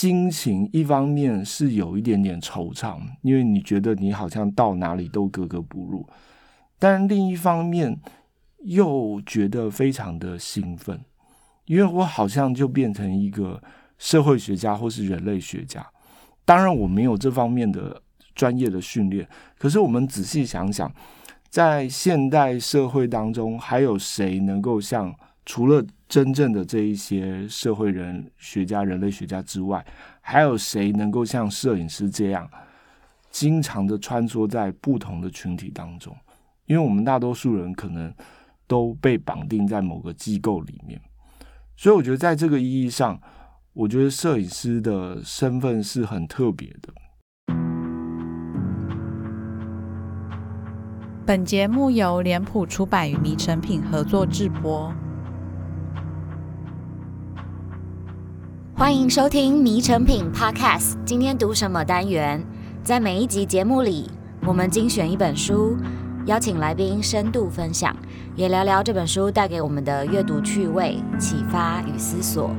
心情一方面是有一点点惆怅，因为你觉得你好像到哪里都格格不入，但另一方面又觉得非常的兴奋，因为我好像就变成一个社会学家或是人类学家。当然我没有这方面的专业的训练，可是我们仔细想想，在现代社会当中，还有谁能够像除了真正的这一些社会人学家、人类学家之外，还有谁能够像摄影师这样，经常的穿梭在不同的群体当中？因为我们大多数人可能都被绑定在某个机构里面，所以我觉得在这个意义上，我觉得摄影师的身份是很特别的。本节目由脸谱出版与迷成品合作制播。欢迎收听《迷成品 Podcast》。今天读什么单元？在每一集节目里，我们精选一本书，邀请来宾深度分享，也聊聊这本书带给我们的阅读趣味、启发与思索。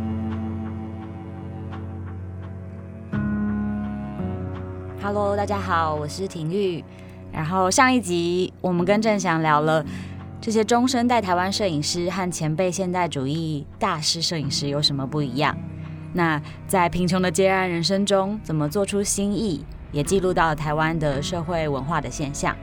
Hello，大家好，我是婷玉。然后上一集我们跟郑翔聊了这些中生代台湾摄影师和前辈现代主义大师摄影师有什么不一样？那在贫穷的孑然人生中，怎么做出新意？也记录到了台湾的社会文化的现象。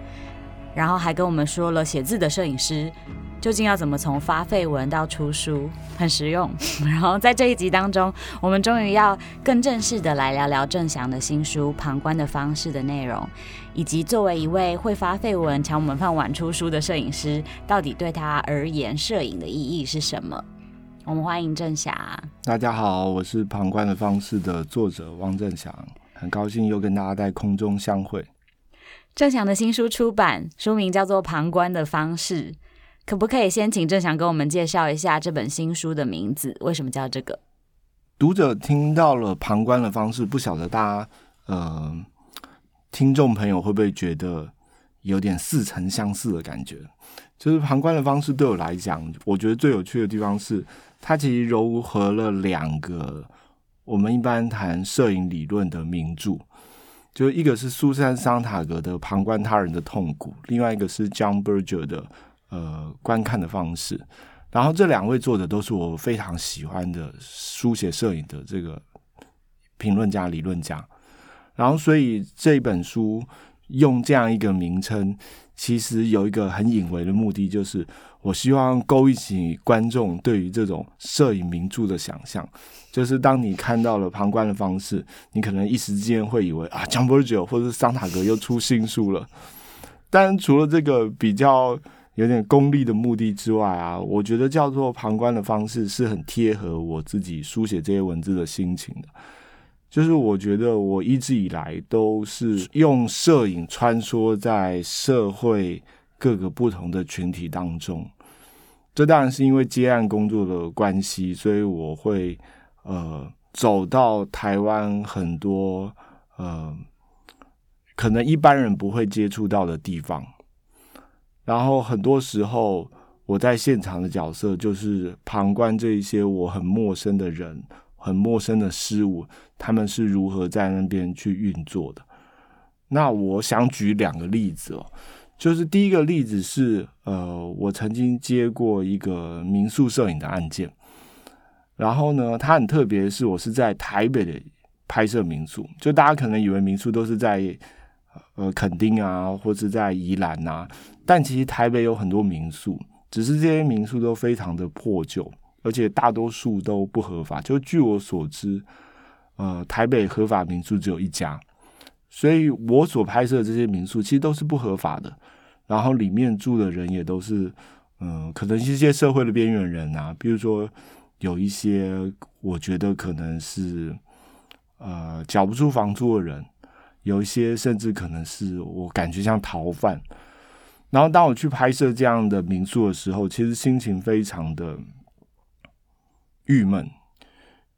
然后还跟我们说了写字的摄影师究竟要怎么从发废文到出书，很实用。然后在这一集当中，我们终于要更正式的来聊聊郑翔的新书《旁观的方式》的内容，以及作为一位会发废文抢我们饭碗出书的摄影师，到底对他而言摄影的意义是什么？我们欢迎郑翔。大家好，我是《旁观的方式》的作者汪正祥，很高兴又跟大家在空中相会。郑翔的新书出版，书名叫做《旁观的方式》，可不可以先请郑翔跟我们介绍一下这本新书的名字？为什么叫这个？读者听到了《旁观的方式》，不晓得大家呃，听众朋友会不会觉得有点似曾相似的感觉？就是《旁观的方式》对我来讲，我觉得最有趣的地方是。它其实糅合了两个我们一般谈摄影理论的名著，就一个是苏珊·桑塔格的《旁观他人的痛苦》，另外一个是 John Berger 的呃观看的方式。然后这两位作者都是我非常喜欢的书写摄影的这个评论家、理论家。然后所以这本书用这样一个名称，其实有一个很隐微的目的，就是。我希望勾起观众对于这种摄影名著的想象，就是当你看到了旁观的方式，你可能一时之间会以为啊，江波尔或者是桑塔格又出新书了。但除了这个比较有点功利的目的之外啊，我觉得叫做旁观的方式是很贴合我自己书写这些文字的心情的。就是我觉得我一直以来都是用摄影穿梭在社会各个不同的群体当中。这当然是因为接案工作的关系，所以我会呃走到台湾很多呃可能一般人不会接触到的地方，然后很多时候我在现场的角色就是旁观这一些我很陌生的人、很陌生的事物，他们是如何在那边去运作的。那我想举两个例子哦。就是第一个例子是，呃，我曾经接过一个民宿摄影的案件，然后呢，它很特别，是我是在台北的拍摄民宿，就大家可能以为民宿都是在呃垦丁啊，或者在宜兰啊，但其实台北有很多民宿，只是这些民宿都非常的破旧，而且大多数都不合法。就据我所知，呃，台北合法民宿只有一家。所以我所拍摄的这些民宿其实都是不合法的，然后里面住的人也都是，嗯，可能是一些社会的边缘人啊，比如说有一些我觉得可能是，呃，缴不出房租的人，有一些甚至可能是我感觉像逃犯。然后当我去拍摄这样的民宿的时候，其实心情非常的郁闷，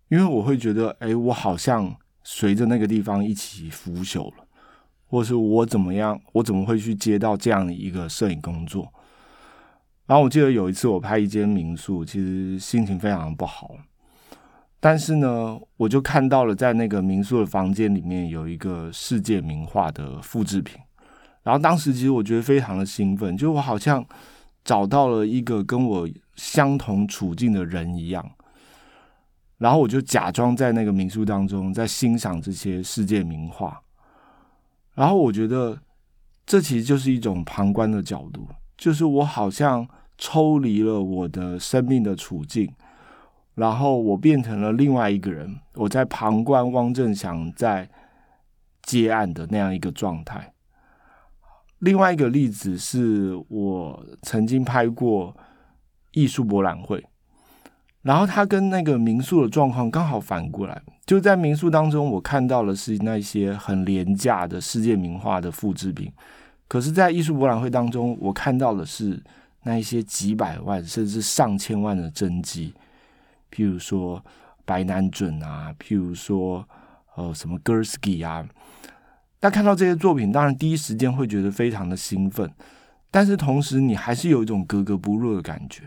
因为我会觉得，哎，我好像。随着那个地方一起腐朽了，或是我怎么样，我怎么会去接到这样的一个摄影工作？然后我记得有一次我拍一间民宿，其实心情非常不好。但是呢，我就看到了在那个民宿的房间里面有一个世界名画的复制品，然后当时其实我觉得非常的兴奋，就我好像找到了一个跟我相同处境的人一样，然后我就假装在那个民宿当中在欣赏这些世界名画，然后我觉得这其实就是一种旁观的角度，就是我好像抽离了我的生命的处境。然后我变成了另外一个人，我在旁观汪正祥在接案的那样一个状态。另外一个例子是我曾经拍过艺术博览会，然后他跟那个民宿的状况刚好反过来，就在民宿当中，我看到的是那些很廉价的世界名画的复制品，可是，在艺术博览会当中，我看到的是那一些几百万甚至上千万的真迹。譬如说白南准啊，譬如说呃什么 Gursky 啊，那看到这些作品，当然第一时间会觉得非常的兴奋，但是同时你还是有一种格格不入的感觉。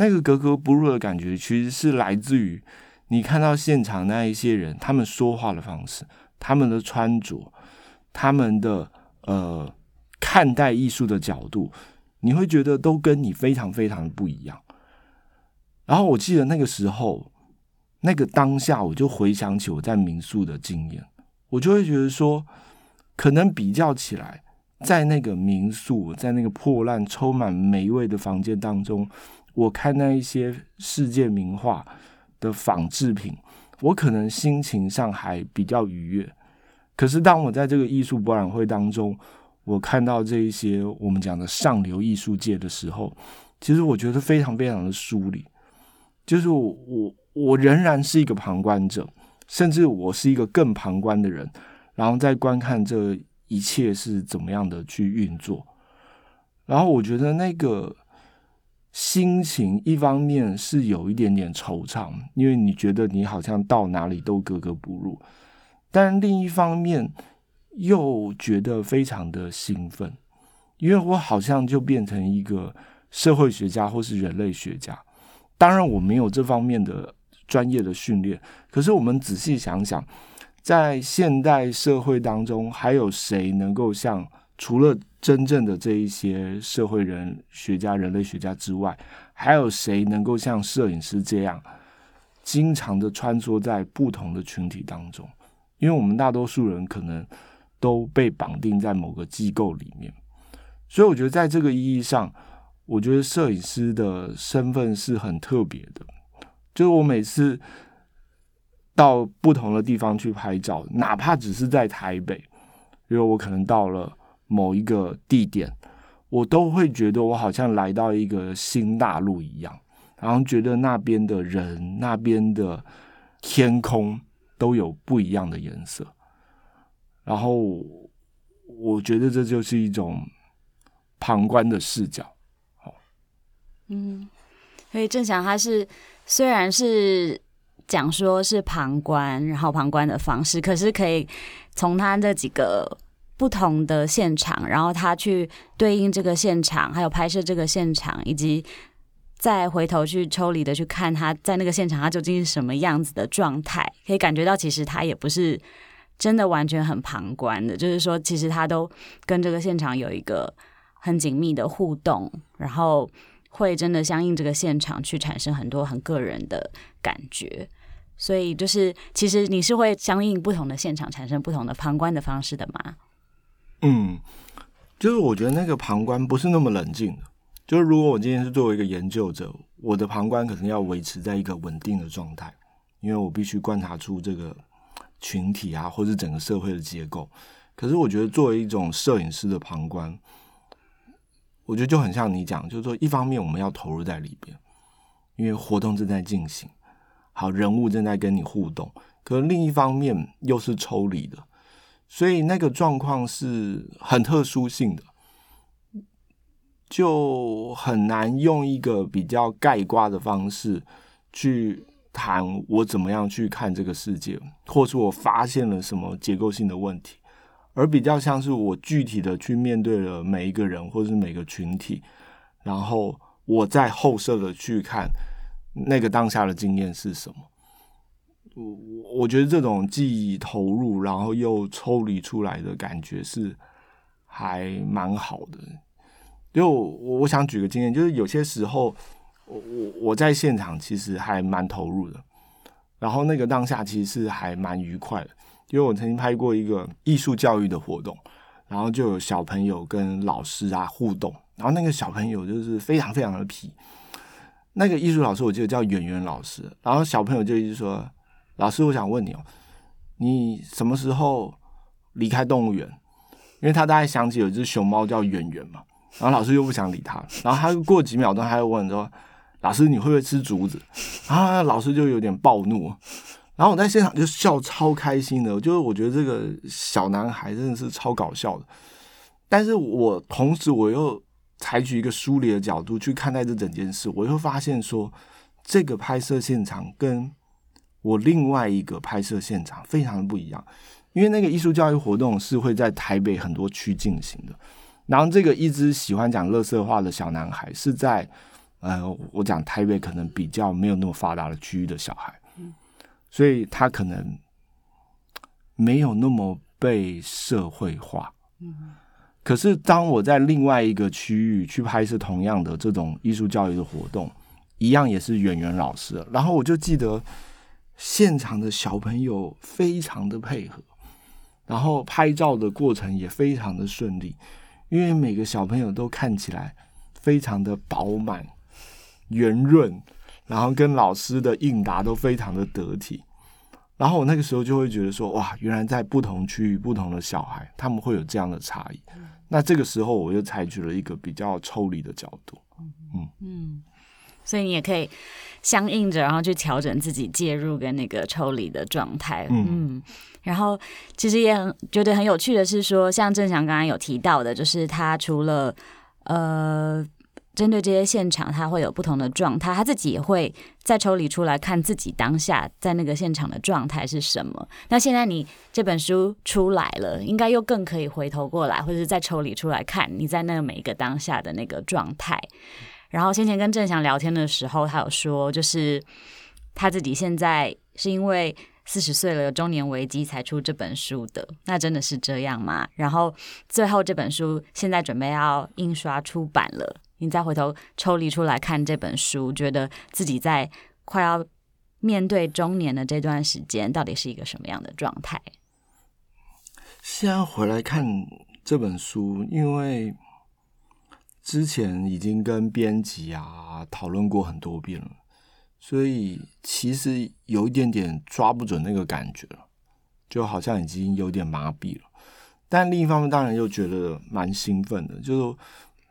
那个格格不入的感觉，其实是来自于你看到现场那一些人，他们说话的方式，他们的穿着，他们的呃看待艺术的角度，你会觉得都跟你非常非常的不一样。然后我记得那个时候，那个当下，我就回想起我在民宿的经验，我就会觉得说，可能比较起来，在那个民宿，在那个破烂、充满霉味的房间当中，我看那一些世界名画的仿制品，我可能心情上还比较愉悦。可是当我在这个艺术博览会当中，我看到这一些我们讲的上流艺术界的时候，其实我觉得非常非常的疏离。就是我，我我仍然是一个旁观者，甚至我是一个更旁观的人，然后在观看这一切是怎么样的去运作。然后我觉得那个心情，一方面是有一点点惆怅，因为你觉得你好像到哪里都格格不入；但另一方面又觉得非常的兴奋，因为我好像就变成一个社会学家或是人类学家。当然，我没有这方面的专业的训练。可是，我们仔细想想，在现代社会当中，还有谁能够像除了真正的这一些社会人学家、人类学家之外，还有谁能够像摄影师这样，经常的穿梭在不同的群体当中？因为我们大多数人可能都被绑定在某个机构里面，所以我觉得在这个意义上。我觉得摄影师的身份是很特别的，就是我每次到不同的地方去拍照，哪怕只是在台北，因为我可能到了某一个地点，我都会觉得我好像来到一个新大陆一样，然后觉得那边的人、那边的天空都有不一样的颜色，然后我觉得这就是一种旁观的视角。嗯，所以正祥他是虽然是讲说是旁观，然后旁观的方式，可是可以从他这几个不同的现场，然后他去对应这个现场，还有拍摄这个现场，以及再回头去抽离的去看他在那个现场他究竟是什么样子的状态，可以感觉到其实他也不是真的完全很旁观的，就是说其实他都跟这个现场有一个很紧密的互动，然后。会真的相应这个现场去产生很多很个人的感觉，所以就是其实你是会相应不同的现场产生不同的旁观的方式的吗？嗯，就是我觉得那个旁观不是那么冷静的。就是如果我今天是作为一个研究者，我的旁观可能要维持在一个稳定的状态，因为我必须观察出这个群体啊，或者整个社会的结构。可是我觉得作为一种摄影师的旁观。我觉得就很像你讲，就是说，一方面我们要投入在里边，因为活动正在进行，好，人物正在跟你互动，可是另一方面又是抽离的，所以那个状况是很特殊性的，就很难用一个比较概括的方式去谈我怎么样去看这个世界，或是我发现了什么结构性的问题。而比较像是我具体的去面对了每一个人或是每个群体，然后我在后设的去看那个当下的经验是什么。我我觉得这种既投入然后又抽离出来的感觉是还蛮好的。就我我想举个经验，就是有些时候我我我在现场其实还蛮投入的，然后那个当下其实是还蛮愉快的，因为我曾经拍过一个艺术教育的活动，然后就有小朋友跟老师啊互动，然后那个小朋友就是非常非常的皮。那个艺术老师我记得叫圆圆老师，然后小朋友就一直说：“老师，我想问你哦，你什么时候离开动物园？”因为他大概想起有一只熊猫叫圆圆嘛，然后老师又不想理他，然后他过几秒钟，他又问说：“老师，你会不会吃竹子？”啊，老师就有点暴怒，然后我在现场就笑超开心的，就是我觉得这个小男孩真的是超搞笑的，但是我同时我又。采取一个疏离的角度去看待这整件事，我又发现说，这个拍摄现场跟我另外一个拍摄现场非常的不一样。因为那个艺术教育活动是会在台北很多区进行的，然后这个一直喜欢讲乐色话的小男孩是在呃，我讲台北可能比较没有那么发达的区域的小孩，所以他可能没有那么被社会化。可是，当我在另外一个区域去拍摄同样的这种艺术教育的活动，一样也是演员老师。然后我就记得现场的小朋友非常的配合，然后拍照的过程也非常的顺利，因为每个小朋友都看起来非常的饱满、圆润，然后跟老师的应答都非常的得体。然后我那个时候就会觉得说，哇，原来在不同区域、不同的小孩，他们会有这样的差异。那这个时候，我就采取了一个比较抽离的角度，嗯。嗯，所以你也可以相应着，然后去调整自己介入跟那个抽离的状态，嗯，嗯，然后其实也很觉得很有趣的是说，像正祥刚刚有提到的，就是他除了呃。针对这些现场，他会有不同的状态，他自己也会再抽离出来看自己当下在那个现场的状态是什么。那现在你这本书出来了，应该又更可以回头过来，或者是再抽离出来看你在那个每一个当下的那个状态。然后先前跟郑翔聊天的时候，他有说，就是他自己现在是因为四十岁了，有中年危机才出这本书的。那真的是这样吗？然后最后这本书现在准备要印刷出版了。你再回头抽离出来看这本书，觉得自己在快要面对中年的这段时间，到底是一个什么样的状态？现在回来看这本书，因为之前已经跟编辑啊讨论过很多遍了，所以其实有一点点抓不准那个感觉了，就好像已经有点麻痹了。但另一方面，当然又觉得蛮兴奋的，就是。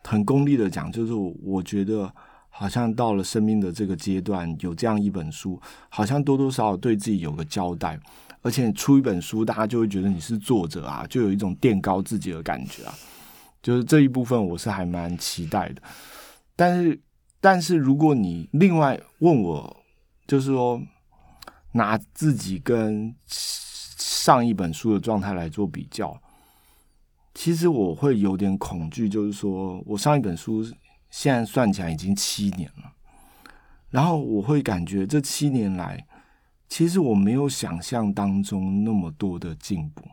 很功利的讲，就是我觉得好像到了生命的这个阶段，有这样一本书，好像多多少少对自己有个交代。而且出一本书，大家就会觉得你是作者啊，就有一种垫高自己的感觉啊。就是这一部分，我是还蛮期待的。但是，但是如果你另外问我，就是说拿自己跟上一本书的状态来做比较。其实我会有点恐惧，就是说我上一本书现在算起来已经七年了，然后我会感觉这七年来，其实我没有想象当中那么多的进步。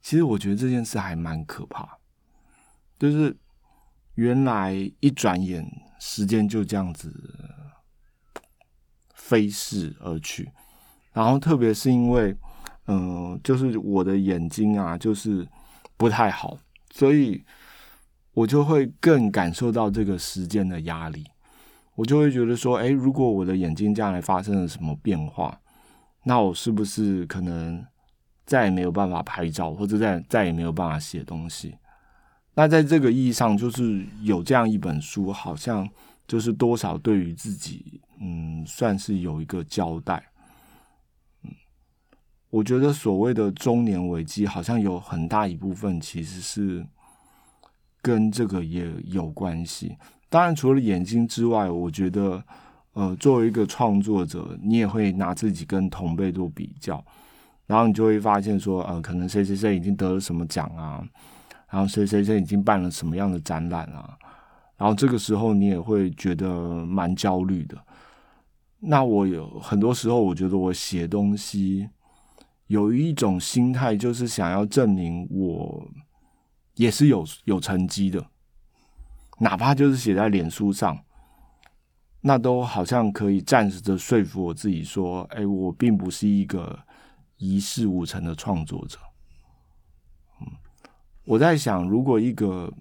其实我觉得这件事还蛮可怕，就是原来一转眼时间就这样子飞逝而去，然后特别是因为，嗯、就是我的眼睛啊，就是。不太好，所以我就会更感受到这个时间的压力。我就会觉得说，诶，如果我的眼睛将来发生了什么变化，那我是不是可能再也没有办法拍照，或者再再也没有办法写东西？那在这个意义上，就是有这样一本书，好像就是多少对于自己，嗯，算是有一个交代。嗯我觉得所谓的中年危机，好像有很大一部分其实是跟这个也有关系。当然，除了眼睛之外，我觉得，呃，作为一个创作者，你也会拿自己跟同辈做比较，然后你就会发现说，呃，可能谁谁谁已经得了什么奖啊，然后谁谁谁已经办了什么样的展览啊，然后这个时候你也会觉得蛮焦虑的。那我有很多时候，我觉得我写东西有一种心态，就是想要证明我也是有有成绩的，哪怕就是写在脸书上，那都好像可以暂时的说服我自己说，哎，我并不是一个一事无成的创作者。嗯，我在想，如果一个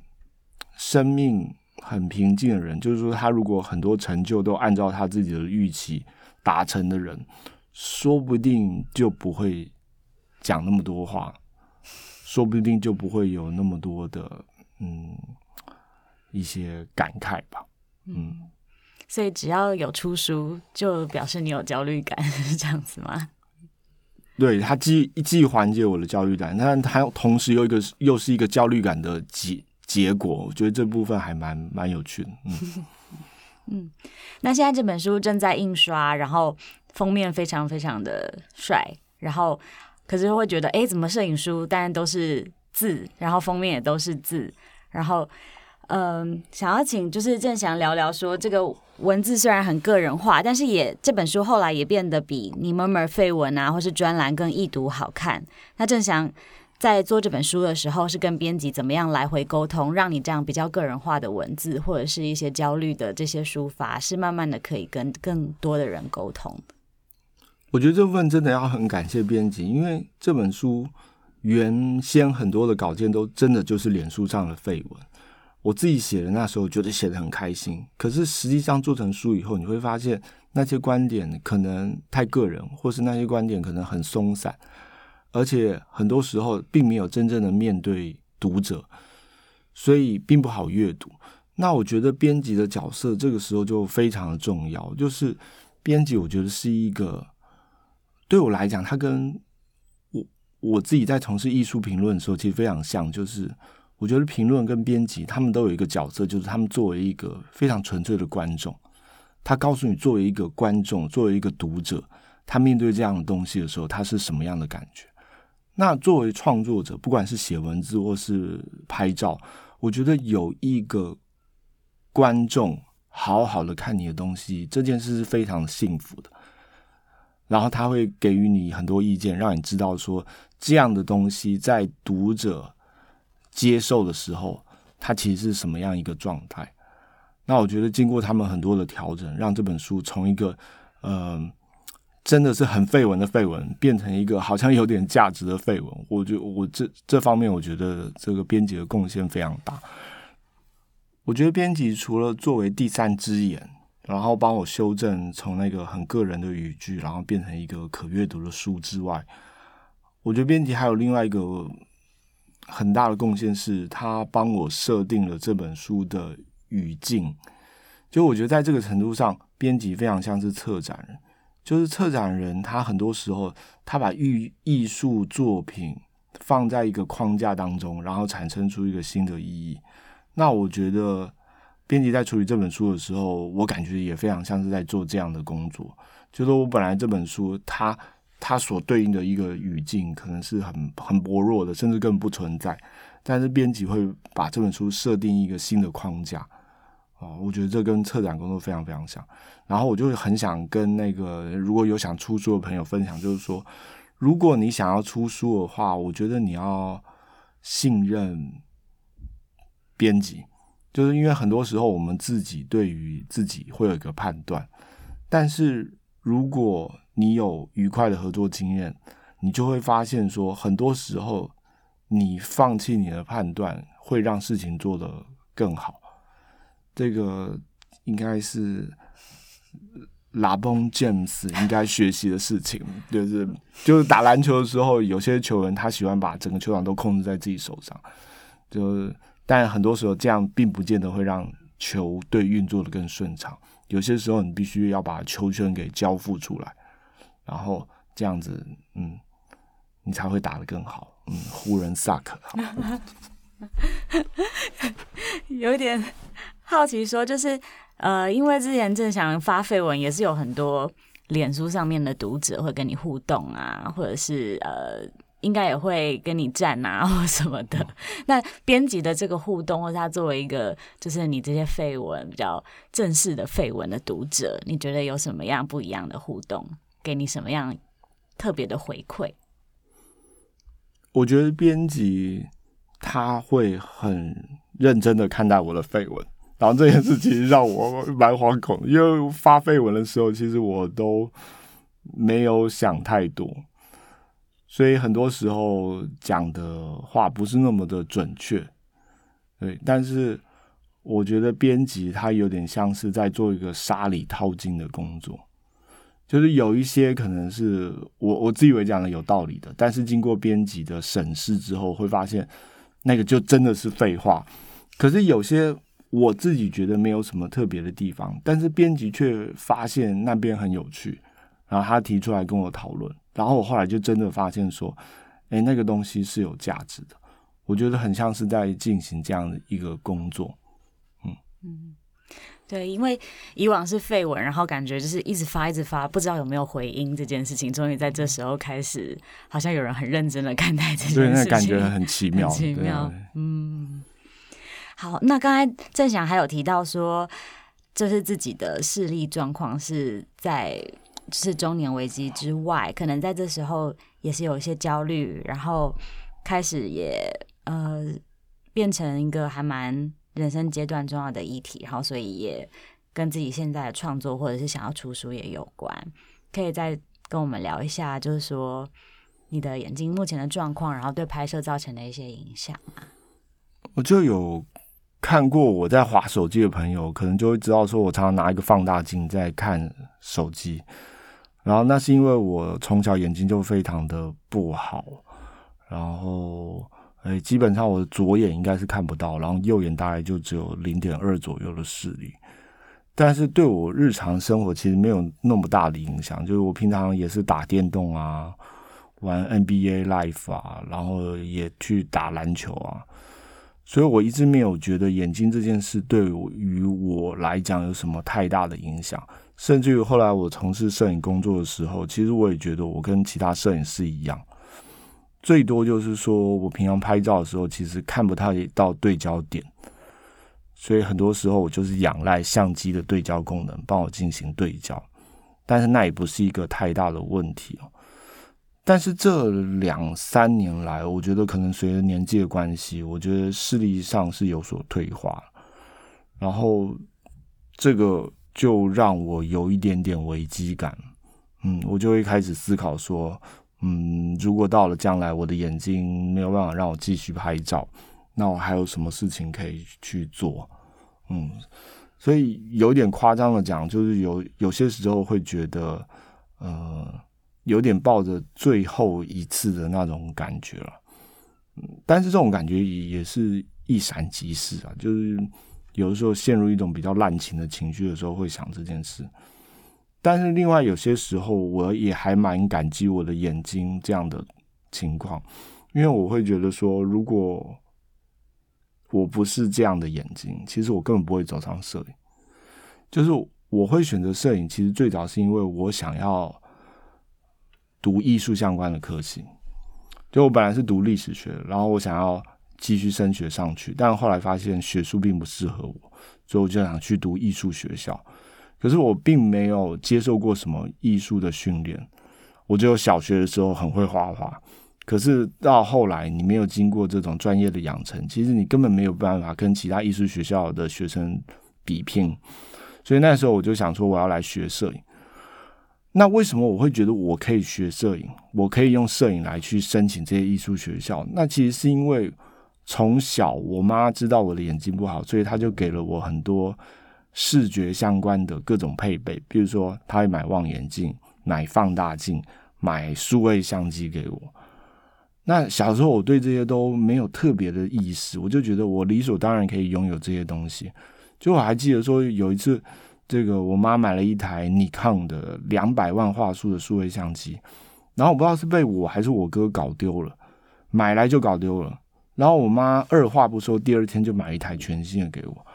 生命很平静的人，就是说，他如果很多成就都按照他自己的预期达成的人，说不定就不会讲那么多话，说不定就不会有那么多的嗯一些感慨吧。嗯，所以只要有出书，就表示你有焦虑感，是这样子吗？对，他既既缓解我的焦虑感，但他同时又一个又是一个焦虑感的结结果。我觉得这部分还蛮蛮有趣的。嗯 嗯，那现在这本书正在印刷，然后封面非常非常的帅，然后可是会觉得，哎，怎么摄影书当然都是字，然后封面也都是字，然后。嗯，想要请就是正祥聊聊说，这个文字虽然很个人化，但是也这本书后来也变得比你 murmur 废文啊，或是专栏更易读好看。那正祥在做这本书的时候，是跟编辑怎么样来回沟通，让你这样比较个人化的文字，或者是一些焦虑的这些抒发，是慢慢的可以跟更多的人沟通。我觉得这部分真的要很感谢编辑，因为这本书原先很多的稿件都真的就是脸书上的废文。我自己写的那时候觉得写得很开心，可是实际上做成书以后，你会发现那些观点可能太个人，或是那些观点可能很松散，而且很多时候并没有真正的面对读者，所以并不好阅读。那我觉得编辑的角色这个时候就非常的重要，就是编辑，我觉得是一个对我来讲，他跟我我自己在从事艺术评论的时候其实非常像，就是。我觉得评论跟编辑他们都有一个角色，就是他们作为一个非常纯粹的观众，他告诉你作为一个观众，作为一个读者，他面对这样的东西的时候，他是什么样的感觉？那作为创作者，不管是写文字或是拍照，我觉得有一个观众好好的看你的东西，这件事是非常幸福的。然后他会给予你很多意见，让你知道说这样的东西在读者。接受的时候，它其实是什么样一个状态？那我觉得经过他们很多的调整，让这本书从一个嗯、真的是很废文的废文，变成一个好像有点价值的废文。我觉得我这这方面，我觉得这个编辑的贡献非常大。我觉得编辑除了作为第三只眼，然后帮我修正从那个很个人的语句，然后变成一个可阅读的书之外，我觉得编辑还有另外一个。很大的贡献是他帮我设定了这本书的语境，就我觉得在这个程度上，编辑非常像是策展人，就是策展人他很多时候他把艺艺术作品放在一个框架当中，然后产生出一个新的意义。那我觉得编辑在处理这本书的时候，我感觉也非常像是在做这样的工作，就是我本来这本书它。它所对应的一个语境可能是很很薄弱的，甚至根本不存在。但是编辑会把这本书设定一个新的框架啊，我觉得这跟策展工作非常非常像。然后我就很想跟那个如果有想出书的朋友分享，就是说，如果你想要出书的话，我觉得你要信任编辑，就是因为很多时候我们自己对于自己会有一个判断，但是如果你有愉快的合作经验，你就会发现说，很多时候你放弃你的判断，会让事情做得更好。这个应该是拉崩 James 应该学习的事情，就是就是打篮球的时候，有些球员他喜欢把整个球场都控制在自己手上，就但很多时候这样并不见得会让球队运作的更顺畅。有些时候你必须要把球权给交付出来。然后这样子，嗯，你才会打得更好。嗯，湖人 suck。有一点好奇，说就是，呃，因为之前正想发废文，也是有很多脸书上面的读者会跟你互动啊，或者是呃应该也会跟你站啊 或什么的。那编辑的这个互动，或者他作为一个就是你这些绯闻比较正式的绯闻的读者，你觉得有什么样不一样的互动？给你什么样特别的回馈？我觉得编辑他会很认真的看待我的绯闻，然后这件事情让我蛮惶恐，因为发绯闻的时候，其实我都没有想太多。所以很多时候讲的话不是那么的准确，对。但是我觉得编辑他有点像是在做一个沙里淘金的工作，就是有一些可能是我我自以为讲的有道理的，但是经过编辑的审视之后，会发现那个就真的是废话。可是有些我自己觉得没有什么特别的地方，但是编辑却发现那边很有趣，然后他提出来跟我讨论。然后我后来就真的发现说，哎，那个东西是有价值的。我觉得很像是在进行这样的一个工作，嗯嗯，对，因为以往是废文，然后感觉就是一直发一直发，不知道有没有回音这件事情，终于在这时候开始，好像有人很认真的看待这件事情，对，那感觉很奇妙，很奇妙，嗯。好，那刚才正翔还有提到说，这是自己的视力状况是在。是中年危机之外，可能在这时候也是有一些焦虑，然后开始也呃变成一个还蛮人生阶段重要的议题，然后所以也跟自己现在的创作或者是想要出书也有关。可以再跟我们聊一下，就是说你的眼睛目前的状况，然后对拍摄造成的一些影响吗？我就有看过我在滑手机的朋友，可能就会知道说我常常拿一个放大镜在看手机。然后那是因为我从小眼睛就非常的不好，然后诶，基本上我的左眼应该是看不到，然后右眼大概就只有零点二左右的视力，但是对我日常生活其实没有那么大的影响，就是我平常也是打电动啊，玩 NBA Live 啊，然后也去打篮球啊，所以我一直没有觉得眼睛这件事对于我来讲有什么太大的影响。甚至于后来我从事摄影工作的时候，其实我也觉得我跟其他摄影师一样，最多就是说我平常拍照的时候，其实看不太到对焦点，所以很多时候我就是仰赖相机的对焦功能帮我进行对焦，但是那也不是一个太大的问题哦。但是这两三年来，我觉得可能随着年纪的关系，我觉得视力上是有所退化，然后这个。就让我有一点点危机感，嗯，我就会开始思考说，嗯，如果到了将来我的眼睛没有办法让我继续拍照，那我还有什么事情可以去做？嗯，所以有点夸张的讲，就是有有些时候会觉得，呃，有点抱着最后一次的那种感觉了，嗯，但是这种感觉也是一闪即逝啊，就是。有的时候陷入一种比较滥情的情绪的时候，会想这件事。但是另外有些时候，我也还蛮感激我的眼睛这样的情况，因为我会觉得说，如果我不是这样的眼睛，其实我根本不会走上摄影。就是我会选择摄影，其实最早是因为我想要读艺术相关的科系。就我本来是读历史学，然后我想要。继续升学上去，但后来发现学术并不适合我，所以我就想去读艺术学校。可是我并没有接受过什么艺术的训练，我只有小学的时候很会画画。可是到后来，你没有经过这种专业的养成，其实你根本没有办法跟其他艺术学校的学生比拼。所以那时候我就想说，我要来学摄影。那为什么我会觉得我可以学摄影？我可以用摄影来去申请这些艺术学校？那其实是因为。从小，我妈知道我的眼睛不好，所以她就给了我很多视觉相关的各种配备，比如说，她会买望远镜、买放大镜、买数位相机给我。那小时候我对这些都没有特别的意识，我就觉得我理所当然可以拥有这些东西。就我还记得说有一次，这个我妈买了一台尼康的两百万画素的数位相机，然后我不知道是被我还是我哥搞丢了，买来就搞丢了。然后我妈二话不说，第二天就买一台全新的给我。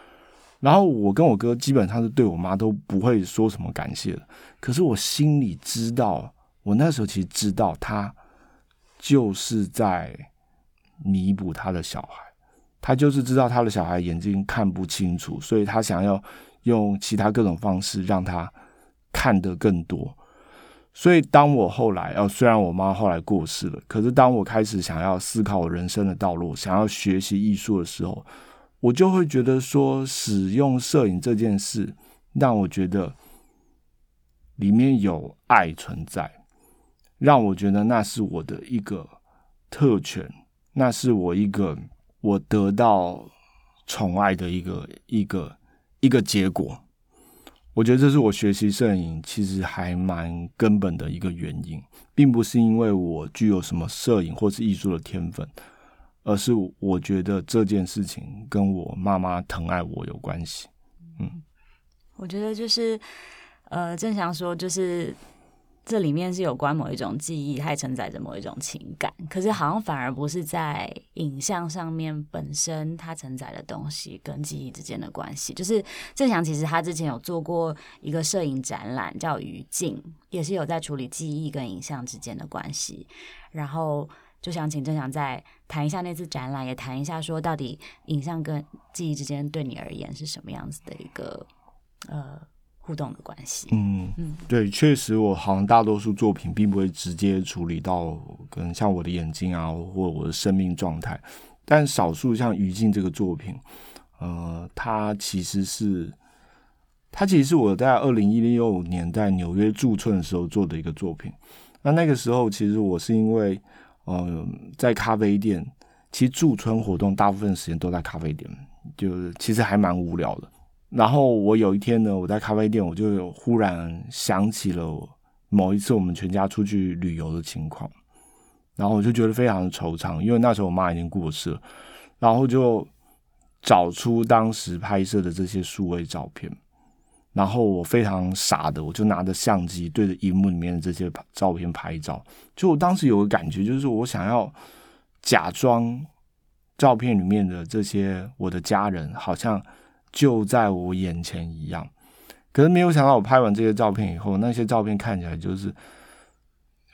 然后我跟我哥基本上是对我妈都不会说什么感谢的。可是我心里知道，我那时候其实知道，他就是在弥补他的小孩，他就是知道他的小孩眼睛看不清楚，所以他想要用其他各种方式让他看得更多。所以当我后来，哦，虽然我妈后来过世了，可是当我开始想要思考我人生的道路，想要学习艺术的时候，我就会觉得说，使用摄影这件事让我觉得里面有爱存在，让我觉得那是我的一个特权，那是我一个我得到宠爱的一个一个一个结果。我觉得这是我学习摄影其实还蛮根本的一个原因，并不是因为我具有什么摄影或是艺术的天分，而是我觉得这件事情跟我妈妈疼爱我有关系。嗯，我觉得就是，呃，正想说就是。这里面是有关某一种记忆，它承载着某一种情感。可是好像反而不是在影像上面本身它承载的东西跟记忆之间的关系。就是正祥其实他之前有做过一个摄影展览，叫《余烬》，也是有在处理记忆跟影像之间的关系。然后就想请正祥再谈一下那次展览，也谈一下说到底影像跟记忆之间对你而言是什么样子的一个呃。互动的关系，嗯嗯，对，确实，我好像大多数作品并不会直接处理到跟像我的眼睛啊，或我的生命状态，但少数像《于静》这个作品，呃，它其实是，它其实是我在二零一六年在纽约驻村的时候做的一个作品。那那个时候，其实我是因为，呃，在咖啡店，其实驻村活动大部分时间都在咖啡店，就其实还蛮无聊的。然后我有一天呢，我在咖啡店，我就忽然想起了某一次我们全家出去旅游的情况，然后我就觉得非常的惆怅，因为那时候我妈已经过世了，然后就找出当时拍摄的这些数位照片，然后我非常傻的，我就拿着相机对着荧幕里面的这些照片拍照，就我当时有个感觉，就是我想要假装照片里面的这些我的家人好像。就在我眼前一样，可是没有想到，我拍完这些照片以后，那些照片看起来就是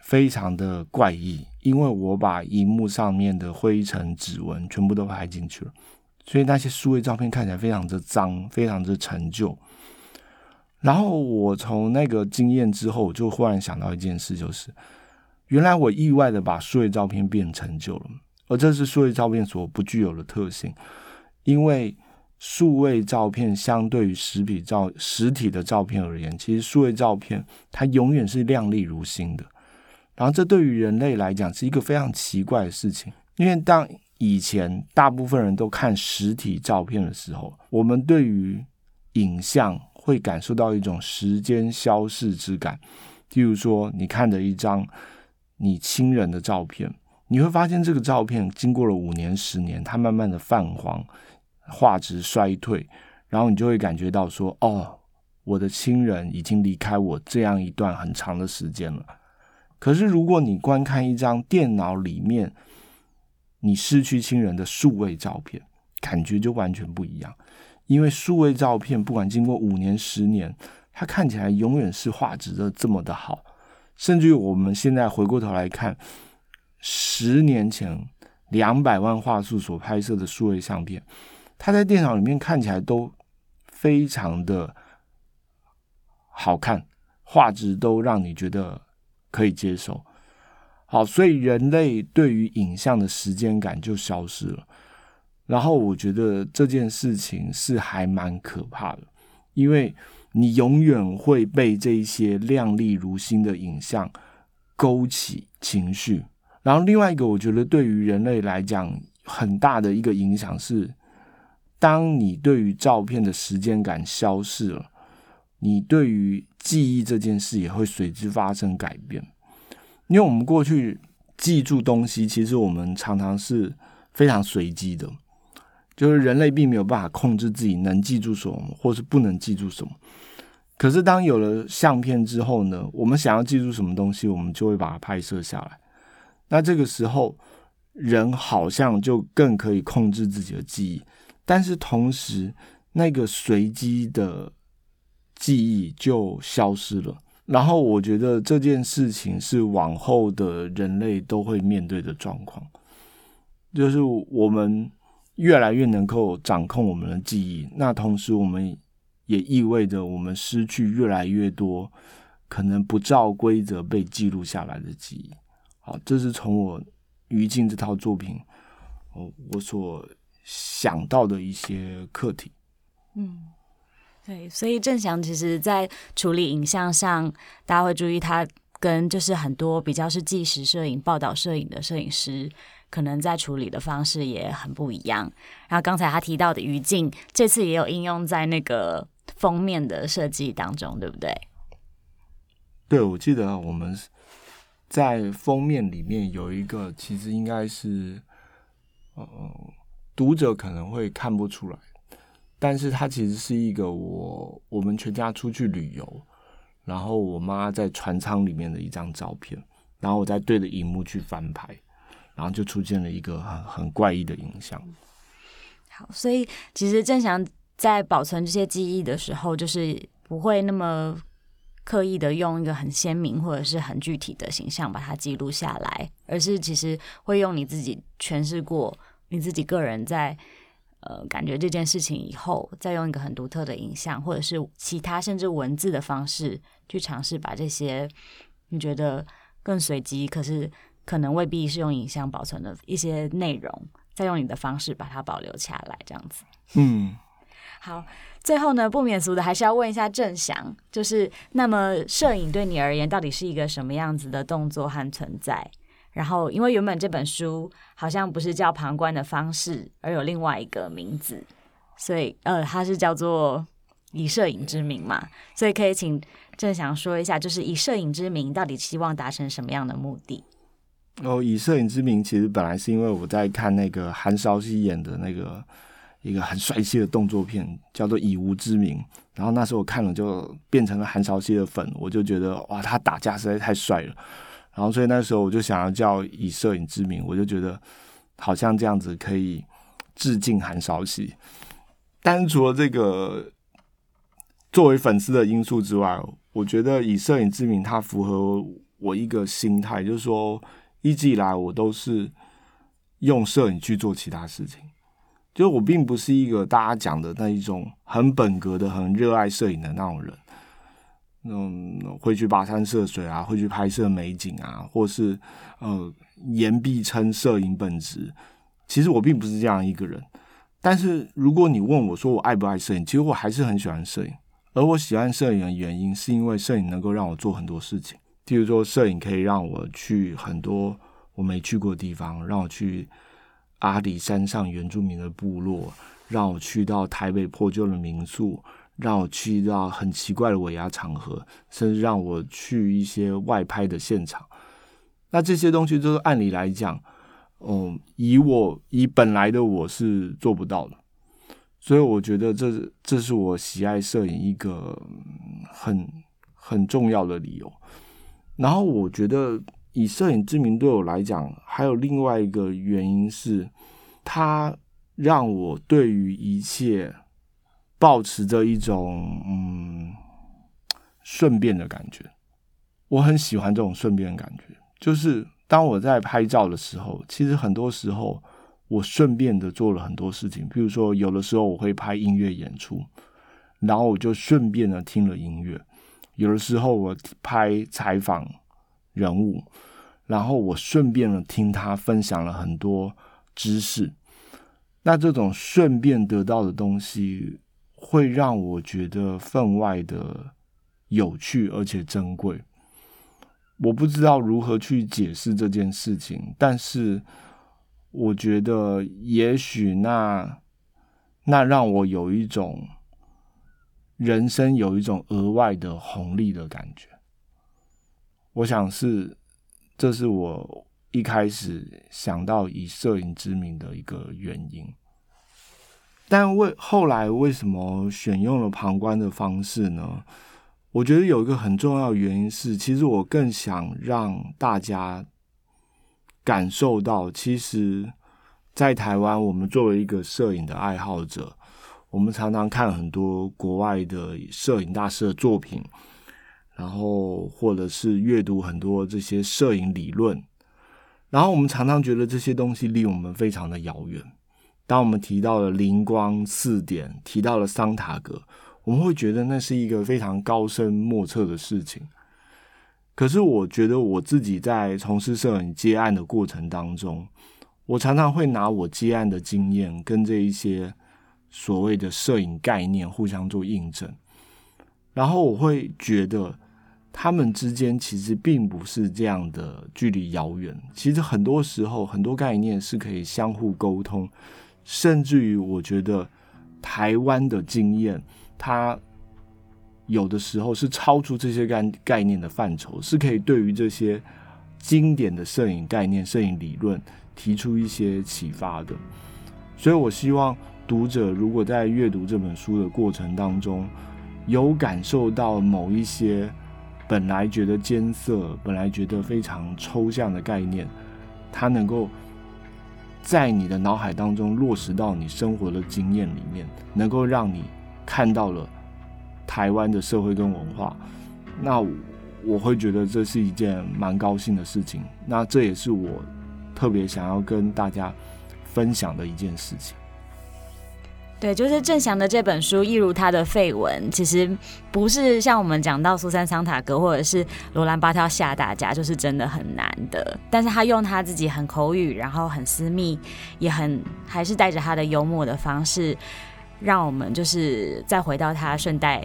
非常的怪异，因为我把荧幕上面的灰尘、指纹全部都拍进去了，所以那些数位照片看起来非常的脏，非常的陈旧。然后我从那个经验之后，我就忽然想到一件事，就是原来我意外的把数位照片变陈旧了，而这是数位照片所不具有的特性，因为。数位照片相对于实体照实体的照片而言，其实数位照片它永远是亮丽如新的。然后这对于人类来讲是一个非常奇怪的事情，因为当以前大部分人都看实体照片的时候，我们对于影像会感受到一种时间消逝之感。譬如说，你看着一张你亲人的照片，你会发现这个照片经过了五年、十年，它慢慢的泛黄。画质衰退，然后你就会感觉到说：“哦，我的亲人已经离开我这样一段很长的时间了。”可是，如果你观看一张电脑里面你失去亲人的数位照片，感觉就完全不一样。因为数位照片不管经过五年、十年，它看起来永远是画质的这么的好。甚至于我们现在回过头来看，十年前两百万画素所拍摄的数位相片。它在电脑里面看起来都非常的好看，画质都让你觉得可以接受。好，所以人类对于影像的时间感就消失了。然后我觉得这件事情是还蛮可怕的，因为你永远会被这一些亮丽如新的影像勾起情绪。然后另外一个，我觉得对于人类来讲很大的一个影响是。当你对于照片的时间感消逝了，你对于记忆这件事也会随之发生改变。因为我们过去记住东西，其实我们常常是非常随机的，就是人类并没有办法控制自己能记住什么，或是不能记住什么。可是当有了相片之后呢，我们想要记住什么东西，我们就会把它拍摄下来。那这个时候，人好像就更可以控制自己的记忆。但是同时，那个随机的记忆就消失了，然后我觉得这件事情是往后的人类都会面对的状况，就是我们越来越能够掌控我们的记忆，那同时我们也意味着我们失去越来越多可能不照规则被记录下来的记忆。好，这是从我于静这套作品，我我所想到的一些课题。嗯。对，所以郑翔其实在处理影像上，大家会注意他跟就是很多比较是纪实摄影、报道摄影的摄影师，可能在处理的方式也很不一样。然后刚才他提到的余烬，这次也有应用在那个封面的设计当中，对不对？对，我记得我们在封面里面有一个，其实应该是，呃，读者可能会看不出来。但是它其实是一个我我们全家出去旅游，然后我妈在船舱里面的一张照片，然后我再对着荧幕去翻拍，然后就出现了一个很很怪异的影像。好，所以其实正祥在保存这些记忆的时候，就是不会那么刻意的用一个很鲜明或者是很具体的形象把它记录下来，而是其实会用你自己诠释过你自己个人在。呃，感觉这件事情以后，再用一个很独特的影像，或者是其他甚至文字的方式，去尝试把这些你觉得更随机，可是可能未必是用影像保存的一些内容，再用你的方式把它保留下来，这样子。嗯，好，最后呢，不免俗的还是要问一下郑翔，就是那么摄影对你而言，到底是一个什么样子的动作和存在？然后，因为原本这本书好像不是叫《旁观的方式》，而有另外一个名字，所以呃，它是叫做《以摄影之名》嘛。所以可以请正祥说一下，就是以摄影之名到底希望达成什么样的目的？哦，以摄影之名其实本来是因为我在看那个韩韶熙演的那个一个很帅气的动作片，叫做《以无之名》，然后那时候我看了就变成了韩韶熙的粉，我就觉得哇，他打架实在太帅了。然后，所以那时候我就想要叫以摄影之名，我就觉得好像这样子可以致敬韩少熙。但是除了这个作为粉丝的因素之外，我觉得以摄影之名它符合我一个心态，就是说一直以来我都是用摄影去做其他事情，就我并不是一个大家讲的那一种很本格的、很热爱摄影的那种人。嗯，会去跋山涉水啊，会去拍摄美景啊，或是呃言必称摄影本职。其实我并不是这样一个人。但是如果你问我说我爱不爱摄影，其实我还是很喜欢摄影。而我喜欢摄影的原因，是因为摄影能够让我做很多事情。譬如说，摄影可以让我去很多我没去过的地方，让我去阿里山上原住民的部落，让我去到台北破旧的民宿。让我去到很奇怪的尾牙场合，甚至让我去一些外拍的现场。那这些东西都是按理来讲，嗯，以我以本来的我是做不到的。所以我觉得这这是我喜爱摄影一个很很重要的理由。然后我觉得以摄影之名对我来讲，还有另外一个原因是，它让我对于一切。抱持着一种嗯顺便的感觉，我很喜欢这种顺便的感觉。就是当我在拍照的时候，其实很多时候我顺便的做了很多事情。比如说，有的时候我会拍音乐演出，然后我就顺便的听了音乐；有的时候我拍采访人物，然后我顺便的听他分享了很多知识。那这种顺便得到的东西。会让我觉得分外的有趣而且珍贵。我不知道如何去解释这件事情，但是我觉得也许那那让我有一种人生有一种额外的红利的感觉。我想是这是我一开始想到以摄影之名的一个原因。但为后来为什么选用了旁观的方式呢？我觉得有一个很重要的原因是，其实我更想让大家感受到，其实，在台湾，我们作为一个摄影的爱好者，我们常常看很多国外的摄影大师的作品，然后或者是阅读很多这些摄影理论，然后我们常常觉得这些东西离我们非常的遥远。当我们提到了灵光四点，提到了桑塔格，我们会觉得那是一个非常高深莫测的事情。可是我觉得我自己在从事摄影接案的过程当中，我常常会拿我接案的经验跟这一些所谓的摄影概念互相做印证，然后我会觉得。他们之间其实并不是这样的距离遥远，其实很多时候很多概念是可以相互沟通，甚至于我觉得台湾的经验，它有的时候是超出这些概概念的范畴，是可以对于这些经典的摄影概念、摄影理论提出一些启发的。所以我希望读者如果在阅读这本书的过程当中，有感受到某一些。本来觉得艰涩，本来觉得非常抽象的概念，它能够在你的脑海当中落实到你生活的经验里面，能够让你看到了台湾的社会跟文化，那我，会觉得这是一件蛮高兴的事情。那这也是我特别想要跟大家分享的一件事情。对，就是郑翔的这本书，一如他的绯闻，其实不是像我们讲到苏珊·桑塔格或者是罗兰·巴特吓大家，就是真的很难的。但是他用他自己很口语，然后很私密，也很还是带着他的幽默的方式，让我们就是再回到他顺带。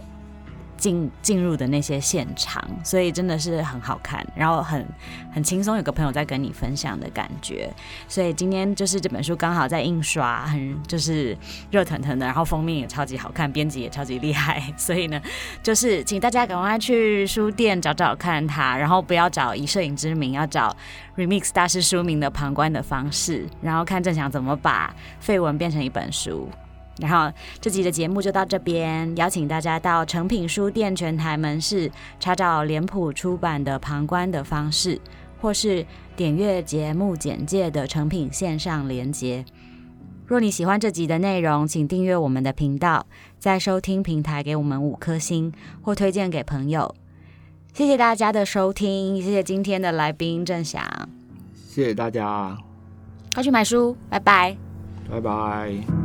进进入的那些现场，所以真的是很好看，然后很很轻松，有个朋友在跟你分享的感觉。所以今天就是这本书刚好在印刷，很就是热腾腾的，然后封面也超级好看，编辑也超级厉害。所以呢，就是请大家赶快去书店找找看它，然后不要找以摄影之名，要找 Remix 大师书名的旁观的方式，然后看郑翔怎么把废文变成一本书。然后这集的节目就到这边，邀请大家到诚品书店全台门市查找脸谱出版的《旁观的方式》，或是点阅节目简介的诚品线上连结。若你喜欢这集的内容，请订阅我们的频道，在收听平台给我们五颗星或推荐给朋友。谢谢大家的收听，谢谢今天的来宾郑翔，谢谢大家，快去买书，拜拜，拜拜。